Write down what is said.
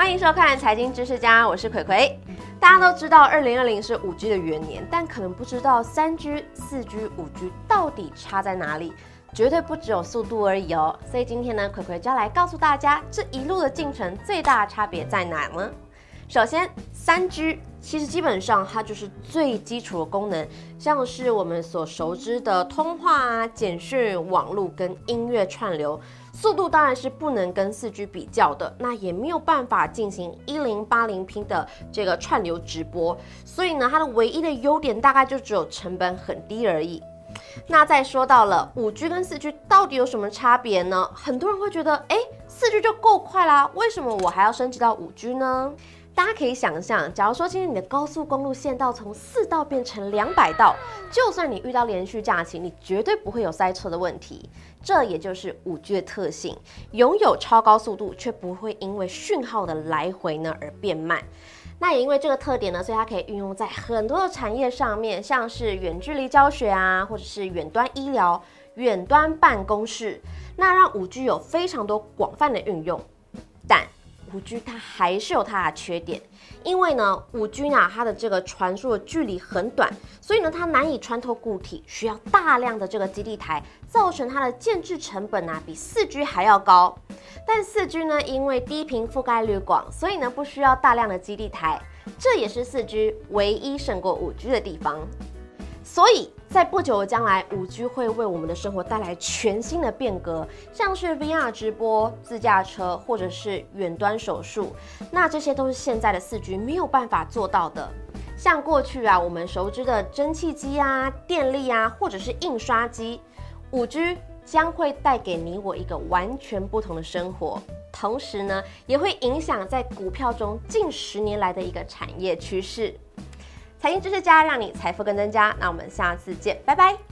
欢迎收看《财经知识家》，我是葵葵。大家都知道，二零二零是五 G 的元年，但可能不知道三 G、四 G、五 G 到底差在哪里，绝对不只有速度而已哦。所以今天呢，葵葵就要来告诉大家，这一路的进程最大的差别在哪呢？首先，三 G 其实基本上它就是最基础的功能，像是我们所熟知的通话啊、简讯、网络跟音乐串流，速度当然是不能跟四 G 比较的，那也没有办法进行一零八零 P 的这个串流直播，所以呢，它的唯一的优点大概就只有成本很低而已。那再说到了五 G 跟四 G 到底有什么差别呢？很多人会觉得，哎，四 G 就够快啦，为什么我还要升级到五 G 呢？大家可以想象，假如说今天你的高速公路线道从四道变成两百道，就算你遇到连续假期，你绝对不会有塞车的问题。这也就是五 G 的特性，拥有超高速度，却不会因为讯号的来回呢而变慢。那也因为这个特点呢，所以它可以运用在很多的产业上面，像是远距离教学啊，或者是远端医疗、远端办公室，那让五 G 有非常多广泛的运用，但。五 G 它还是有它的缺点，因为呢，五 G 呢它的这个传输的距离很短，所以呢它难以穿透固体，需要大量的这个基地台，造成它的建置成本呢比四 G 还要高。但四 G 呢因为低频覆盖率广，所以呢不需要大量的基地台，这也是四 G 唯一胜过五 G 的地方。所以在不久的将来，五 G 会为我们的生活带来全新的变革，像是 VR 直播、自驾车，或者是远端手术，那这些都是现在的四 G 没有办法做到的。像过去啊，我们熟知的蒸汽机啊、电力啊，或者是印刷机，五 G 将会带给你我一个完全不同的生活，同时呢，也会影响在股票中近十年来的一个产业趋势。财经知识家，让你财富更增加。那我们下次见，拜拜。